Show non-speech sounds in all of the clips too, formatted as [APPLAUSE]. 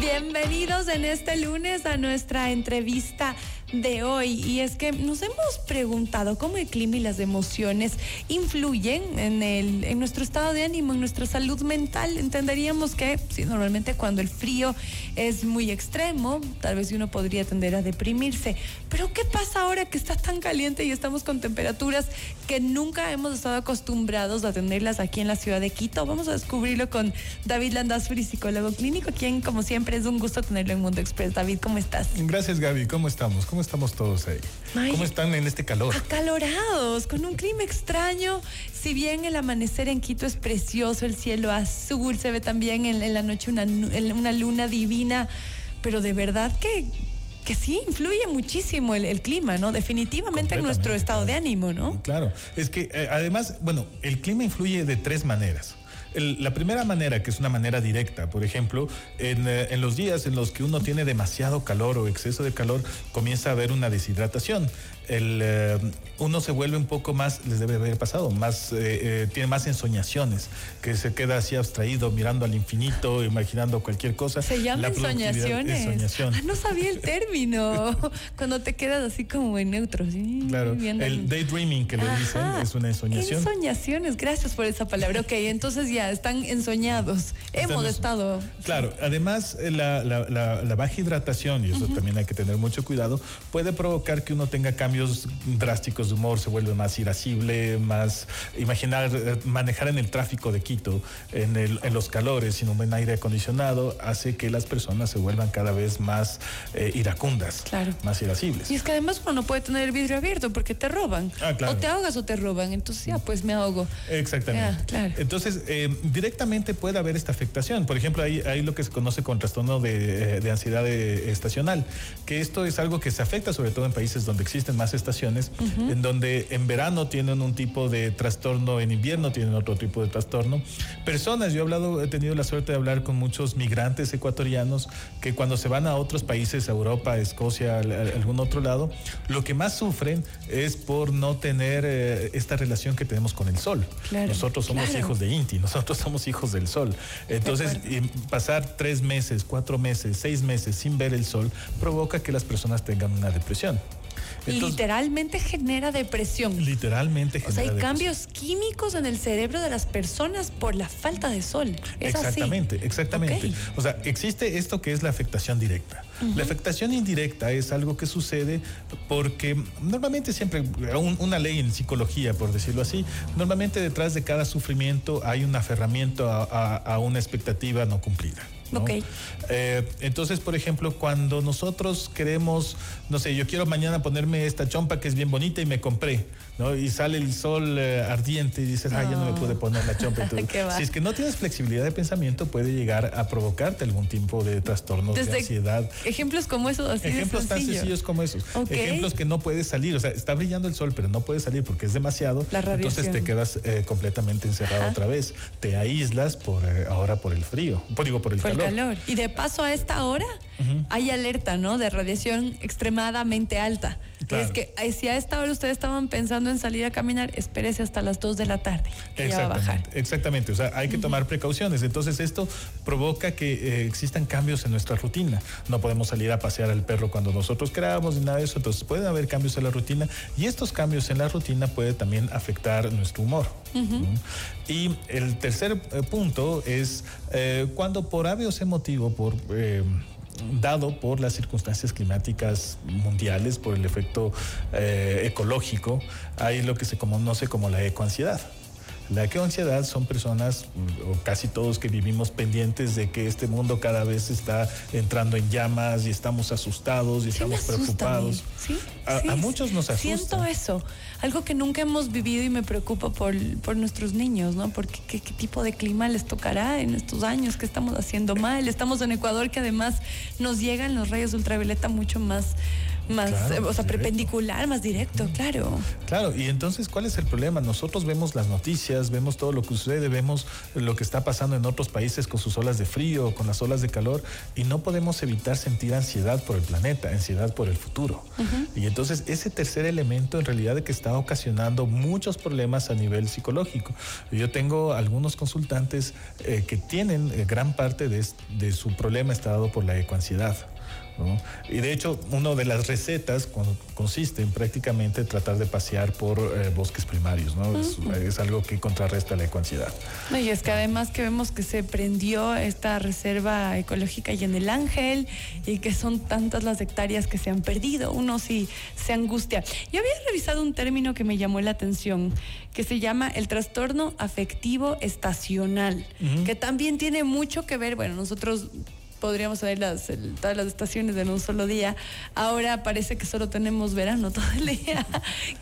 Bienvenidos en este lunes a nuestra entrevista de hoy y es que nos hemos preguntado cómo el clima y las emociones influyen en, el, en nuestro estado de ánimo, en nuestra salud mental. Entenderíamos que sí, normalmente cuando el frío es muy extremo, tal vez uno podría tender a deprimirse. Pero ¿qué pasa ahora que está tan caliente y estamos con temperaturas que nunca hemos estado acostumbrados a tenerlas aquí en la ciudad de Quito? Vamos a descubrirlo con David Landazuri, psicólogo clínico, quien como siempre es un gusto tenerlo en Mundo Express. David, ¿cómo estás? Gracias Gaby, ¿cómo estamos? ¿Cómo estamos todos ahí? ¿Cómo están en este calor? Acalorados, con un clima extraño. Si bien el amanecer en Quito es precioso, el cielo azul, se ve también en, la noche una, una luna divina, pero de verdad que que sí influye muchísimo el, clima, ¿no? Definitivamente en nuestro estado de ánimo, ¿no? Claro, es que eh, además, bueno, el clima influye de tres maneras la primera manera, que es una manera directa, por ejemplo, eh, en, los días en los que uno tiene demasiado calor o exceso de calor, comienza a haber una deshidratación. El, eh, uno se vuelve un poco más, les debe haber pasado, más, eh, tiene más ensoñaciones, que se queda así abstraído, mirando al infinito, imaginando cualquier cosa. Se llama ensoñaciones. Ah, no sabía el término. [LAUGHS] Cuando te quedas así como en neutro. claro, el daydreaming que le dicen es una ensoñación. Ensoñaciones, gracias por esa palabra. Ok, entonces ya están ensoñados. Hemos estado. Claro, además eh, la, baja hidratación, y eso también hay que tener mucho cuidado, puede provocar que uno tenga cambios drásticos de humor, se vuelve más irascible, más imaginar, eh, manejar en el tráfico de Quito, en, el, en los calores, sin un buen aire acondicionado, hace que las personas se vuelvan cada vez más eh, iracundas, claro. más irascibles. Y es que además uno no puede tener el vidrio abierto porque te roban. Ah, o te ahogas o te roban. Entonces ya, pues me ahogo. Exactamente. claro. Entonces, directamente puede haber esta afectación. Por ejemplo, hay, hay lo que se conoce con trastorno de, eh, ansiedad eh, estacional, que esto es algo que se afecta sobre todo en países donde existen más estaciones, en donde en verano tienen un tipo de trastorno, en invierno tienen otro tipo de trastorno. Personas, yo he hablado, he tenido la suerte de hablar con muchos migrantes ecuatorianos que cuando se van a otros países, a Europa, Escocia, a, algún otro lado, lo que más sufren es por no tener eh, esta relación que tenemos con el sol. nosotros somos hijos de Inti, nosotros nosotros somos hijos del sol. Entonces, pasar tres meses, cuatro meses, seis meses sin ver el sol provoca que las personas tengan una depresión. Literalmente genera depresión. Literalmente genera O sea, hay cambios químicos en el cerebro de las personas por la falta de sol. exactamente, exactamente. O sea, existe esto que es la afectación directa. La afectación indirecta es algo que sucede porque normalmente siempre, una ley en psicología, por decirlo así, normalmente detrás de cada sufrimiento hay un aferramiento a una expectativa no cumplida. Eh, entonces, por ejemplo, cuando nosotros queremos, no sé, yo quiero mañana ponerme esta chompa que es bien bonita y me compré, ¿no? Y sale el sol eh, ardiente y dices, ay, ya no me pude poner la chompa. [LAUGHS] si es que no tienes flexibilidad de pensamiento, puede llegar a provocarte algún tipo de trastorno, de ansiedad. Ejemplos como esos, Ejemplos tan sencillos como esos. Ejemplos que no puedes salir, o sea, está brillando el sol, pero no puedes salir porque es demasiado. entonces te quedas eh, completamente encerrado otra vez. Te aíslas por ahora por el frío, por, digo, por el calor. Y de paso a esta hora hay alerta, ¿no? De radiación extremadamente alta. Es que eh, si a esta hora ustedes estaban pensando en salir a caminar, espérese hasta las 2 de la tarde. Que ya va a bajar. Exactamente. O sea, hay que tomar precauciones. Entonces, esto provoca que eh, existan cambios en nuestra rutina. No podemos salir a pasear al perro cuando nosotros queramos ni nada de eso. Entonces, pueden haber cambios en la rutina y estos cambios en la rutina pueden también afectar nuestro humor. Y el tercer eh, punto es cuando por hábitos emotivo, por dado por las circunstancias climáticas mundiales, por el efecto eh, ecológico, hay lo que se conoce como la ecoansiedad. La ecoansiedad son personas, o casi todos que vivimos pendientes de que este mundo cada vez está entrando en llamas y estamos asustados y estamos preocupados. ¿Sí? A, muchos nos asusta. Siento eso, algo que nunca hemos vivido y me preocupa por, por nuestros niños, ¿no? Porque ¿qué, qué tipo de clima les tocará en estos años, que estamos haciendo mal. Estamos en Ecuador que además nos llegan los rayos ultravioleta mucho más más, o sea, perpendicular, más directo, claro. Claro, y entonces, ¿cuál es el problema? Nosotros vemos las noticias, vemos todo lo que sucede, vemos lo que está pasando en otros países con sus olas de frío, con las olas de calor, y no podemos evitar sentir ansiedad por el planeta, ansiedad por el futuro. Y entonces, ese tercer elemento en realidad que está ocasionando muchos problemas a nivel psicológico. Yo tengo algunos consultantes eh, que tienen eh, gran parte de, de su problema está dado por la ecoansiedad. Y de hecho, una de las recetas consiste en prácticamente tratar de pasear por eh, bosques primarios, ¿no? es, algo que contrarresta la ecoansiedad. y es que además que vemos que se prendió esta reserva ecológica y en el Ángel y que son tantas las hectáreas que se han perdido, uno sí se angustia. Yo había revisado un término que me llamó la atención, que se llama el trastorno afectivo estacional, que también tiene mucho que ver, bueno, nosotros podríamos ver las, todas las estaciones en un solo día. Ahora parece que solo tenemos verano [LAUGHS] todo el día.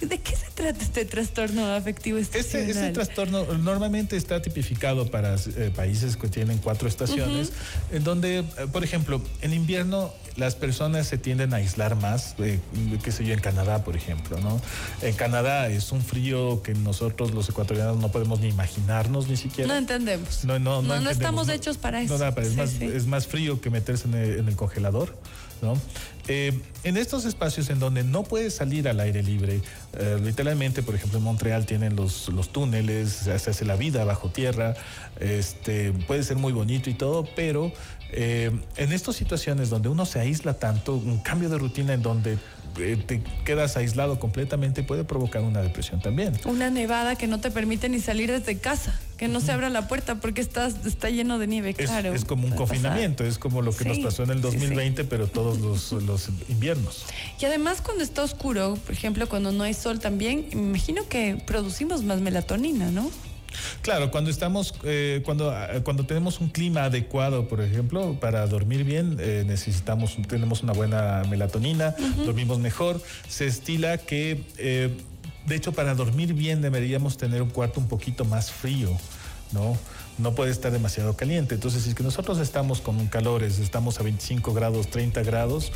¿De qué se trata este trastorno afectivo este, estacional? Este, trastorno normalmente está tipificado para eh, países que tienen cuatro estaciones, en donde, eh, por ejemplo, en invierno las personas se tienden a aislar más, eh, qué sé yo, en Canadá, por ejemplo, ¿no? En Canadá es un frío que nosotros los ecuatorianos no podemos ni imaginarnos ni siquiera. No entendemos. No, no, no, no, estamos hechos para eso. No, es, más, es más frío que meterse en el, congelador. ¿no? Eh, en estos espacios en donde no puedes salir al aire libre, eh, literalmente, por ejemplo, en Montreal tienen los, los túneles, se hace la vida bajo tierra, este, puede ser muy bonito y todo, pero eh, en estas situaciones donde uno se aísla tanto, un cambio de rutina en donde te quedas aislado completamente puede provocar una depresión también. Una nevada que no te permite ni salir desde casa, que no se abra la puerta porque estás, está lleno de nieve, claro. Es como un confinamiento, es como lo que nos pasó en el 2020, pero todos los, los inviernos. Y además cuando está oscuro, por ejemplo, cuando no hay sol también, me imagino que producimos más melatonina, ¿no? Claro, cuando estamos, eh, cuando, eh, cuando tenemos un clima adecuado, por ejemplo, para dormir bien, eh, necesitamos, tenemos una buena melatonina, dormimos mejor. Se estila que, de hecho, para dormir bien deberíamos tener un cuarto un poquito más frío, ¿no? No puede estar demasiado caliente. Entonces, si es que nosotros estamos con calores, estamos a 25 grados, 30 grados,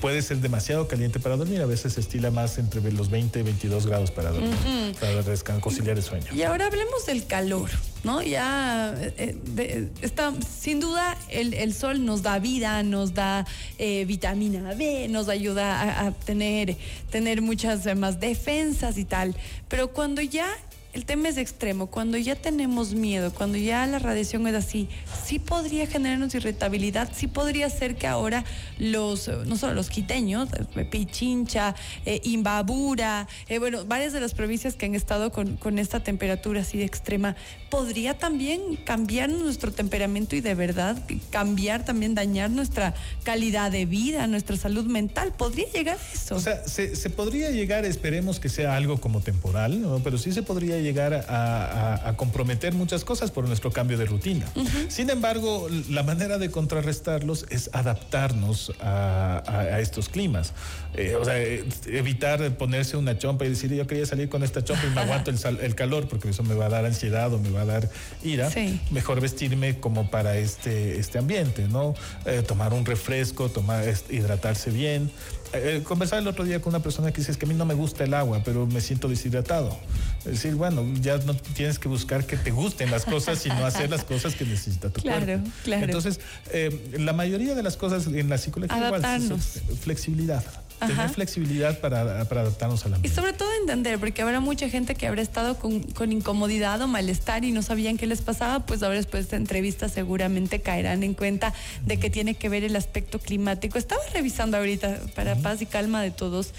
puede ser demasiado caliente para dormir. A veces se estila más entre los 20 y 22 grados para dormir, para conciliar el sueño. Y ahora hablemos del calor, ¿no? Ya eh, eh, está, sin duda el, sol nos da vida, nos da eh, vitamina B, nos ayuda a, a, tener, tener muchas más defensas y tal. Pero cuando ya el tema es extremo. Cuando ya tenemos miedo, cuando ya la radiación es así, sí podría generarnos irritabilidad, sí podría ser que ahora los, no solo los quiteños, eh, Pichincha, eh, Imbabura, eh, bueno, varias de las provincias que han estado con, con, esta temperatura así de extrema, podría también cambiar nuestro temperamento y de verdad cambiar también, dañar nuestra calidad de vida, nuestra salud mental. ¿Podría llegar a eso? O sea, se, se podría llegar, esperemos que sea algo como temporal, ¿no? pero sí se podría llegar a, comprometer muchas cosas por nuestro cambio de rutina. Sin embargo, la manera de contrarrestarlos es adaptarnos a, estos climas. Eh, o sea, evitar ponerse una chompa y decir, yo quería salir con esta chompa y me aguanto el, calor porque eso me va a dar ansiedad o me va a dar ira. Mejor vestirme como para este, este ambiente, ¿no? Eh, tomar un refresco, tomar, hidratarse bien. Eh, conversaba el otro día con una persona que dice, es que a mí no me gusta el agua, pero me siento deshidratado. Es decir, bueno, ya no tienes que buscar que te gusten las cosas, sino hacer las cosas que necesita tu claro, cuerpo. Claro. Entonces, eh, la mayoría de las cosas en la psicología igual es tener flexibilidad para, para, adaptarnos a la Y sobre todo entender, porque habrá mucha gente que habrá estado con, con, incomodidad o malestar y no sabían qué les pasaba, pues ahora después de esta entrevista seguramente caerán en cuenta de que tiene que ver el aspecto climático. Estaba revisando ahorita para paz y calma de todos.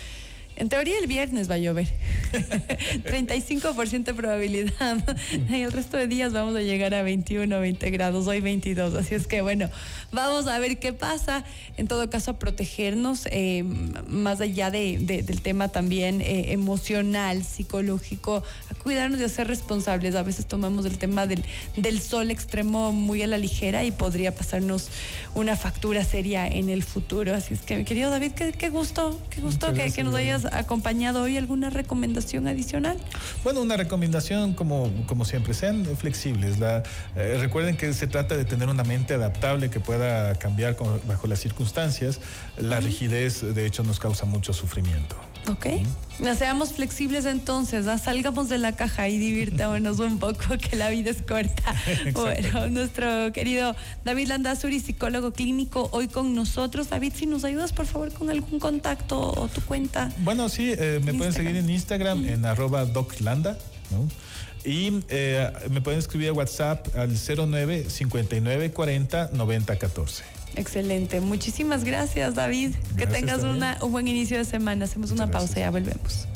En teoría el viernes va a llover. [LAUGHS] 35% de probabilidad. [LAUGHS] El resto de días vamos a llegar a 21, 20 grados, hoy 22. Así es que bueno, vamos a ver qué pasa. En todo caso, a protegernos, eh, más allá de, del tema también eh, emocional, psicológico, cuidarnos de ser responsables. A veces tomamos el tema del, del sol extremo muy a la ligera y podría pasarnos una factura seria en el futuro. Así es que, mi querido David, qué, qué gusto, qué gusto que, que, nos hayas acompañado hoy. ¿Alguna recomendación adicional? Bueno, una recomendación como, como siempre, sean flexibles. La, eh, recuerden que se trata de tener una mente adaptable que pueda cambiar bajo las circunstancias. La rigidez, de hecho, nos causa mucho sufrimiento. Ok. No seamos flexibles entonces, salgamos de la caja y divirtámonos un poco, [LAUGHS] que la vida es corta. [LAUGHS] bueno, nuestro querido David Landazuri, psicólogo clínico, hoy con nosotros. David, si nos ayudas, por favor, con algún contacto o tu cuenta. Bueno, sí, eh, me pueden seguir en Instagram, en arroba doclanda, Y eh, me pueden escribir a WhatsApp al 09 59 40 90 14. Excelente. Muchísimas gracias, David. que tengas una, un buen inicio de semana. Hacemos una pausa y ya volvemos.